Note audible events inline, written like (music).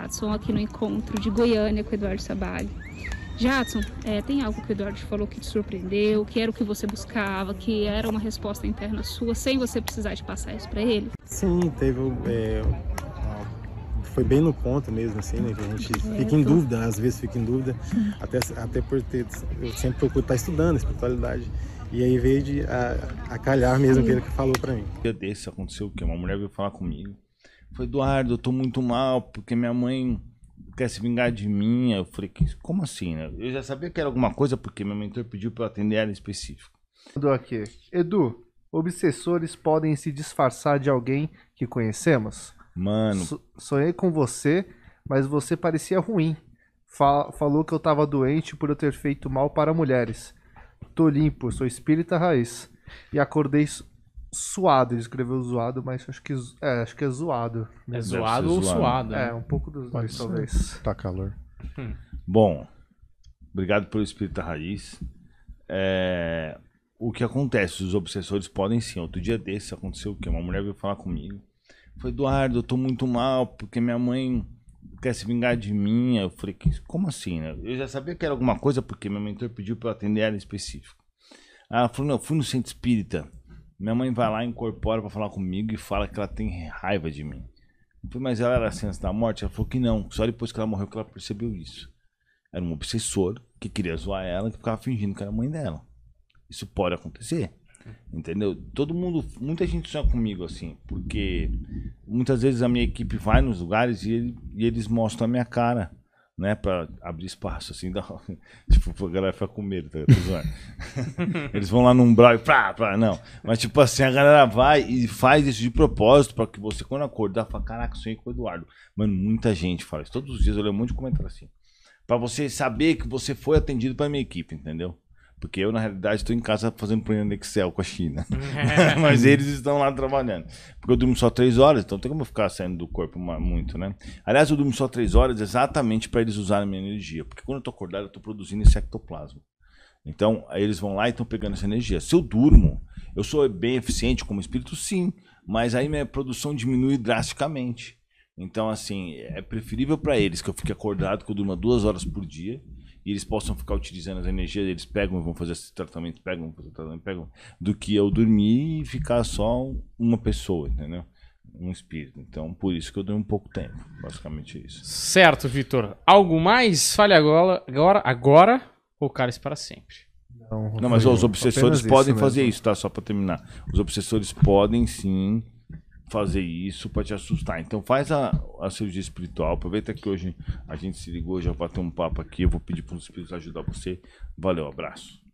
Jadson aqui no encontro de Goiânia com o Eduardo Sabag. Jadson, é, tem algo que o Eduardo falou que te surpreendeu, que era o que você buscava, que era uma resposta interna sua, sem você precisar de passar isso para ele? Sim, teve. É, foi bem no ponto mesmo, assim, né? Que a gente fica em dúvida, às vezes fica em dúvida, até, até por ter. Eu sempre procuro estar estudando espiritualidade. E aí veio de, a, a calhar mesmo que ele falou para mim. Um dia desse aconteceu o quê? Uma mulher veio falar comigo. Foi, Eduardo, eu tô muito mal, porque minha mãe quer se vingar de mim. Eu falei, como assim, né? Eu já sabia que era alguma coisa, porque meu mentor pediu para eu atender ela em específico. Mandou aqui. Edu, obsessores podem se disfarçar de alguém que conhecemos? Mano, So- sonhei com você, mas você parecia ruim. Fa- falou que eu tava doente por eu ter feito mal para mulheres. Tô limpo, sou espírita raiz. E acordei suado. Ele escreveu zoado, mas acho que, é, acho que é zoado. É zoado ou zoado. suado? É, né? um pouco dos Pode dois, ser. talvez. Tá calor. Bom, obrigado pelo Espírita Raiz. É, o que acontece? Os obsessores podem sim. Outro dia desse aconteceu o quê? Uma mulher veio falar comigo. Foi, Eduardo, eu tô muito mal porque minha mãe quer se vingar de mim. Eu falei, "Que- como assim? né? Eu já sabia que era alguma coisa porque meu mentor pediu para eu atender ela em específico. Ela falou, não, eu fui no centro espírita. Minha mãe vai lá, incorpora para falar comigo e fala que ela tem raiva de mim. Eu falei, mas ela era assim antes da morte? Ela falou que não, só depois que ela morreu que ela percebeu isso. Era um obsessor que queria zoar ela que ficava fingindo que era a mãe dela. Isso pode acontecer. Entendeu? Todo mundo, muita gente sonha comigo assim, porque muitas vezes a minha equipe vai nos lugares e, e eles mostram a minha cara, né, Pra abrir espaço assim, (laughs) dá, tipo, a galera fica com medo, tá. (laughs) Eles vão lá num umbral e pá, pá, não. Mas tipo assim, a galera vai e faz isso de propósito pra que você quando acordar, fala, caraca, sonhei com o Eduardo. Mano, muita gente fala isso. Todos os dias eu leio um monte de comentário assim. Pra você saber que você foi atendido pela minha equipe, entendeu? Porque eu, na realidade, estou em casa fazendo planilha no Excel com a China. (laughs) (laughs) Mas eles estão lá trabalhando. Porque eu durmo só três horas, então tem como eu ficar saindo do corpo muito, né? Aliás, eu durmo só três horas exatamente para eles usarem a minha energia. Porque quando eu tô acordado, eu tô produzindo esse ectoplasma. Então, aí eles vão lá e estão pegando essa energia. Se eu durmo, eu sou bem eficiente como espírito, sim. Mas aí minha produção diminui drasticamente. Então, assim, é preferível para eles que eu fique acordado, que eu durma duas horas por dia. E eles possam ficar utilizando as energias, eles pegam e vão fazer esse tratamento, pegam, fazer tratamento, pegam, do que eu dormir e ficar só uma pessoa, entendeu? Um espírito. Então, por isso que eu durmo um pouco tempo. Basicamente é isso. Certo, Vitor. Algo mais? Fale agora, agora, agora ou cale-se para sempre. Não, mas ó, os obsessores podem isso fazer isso, tá? Só pra terminar. Os obsessores podem sim fazer isso pra te assustar. Então faz a, a cirurgia espiritual. Aproveita que hoje a gente se ligou já pra ter um papo aqui. Eu vou pedir para os espíritos ajudar você. Valeu, abraço.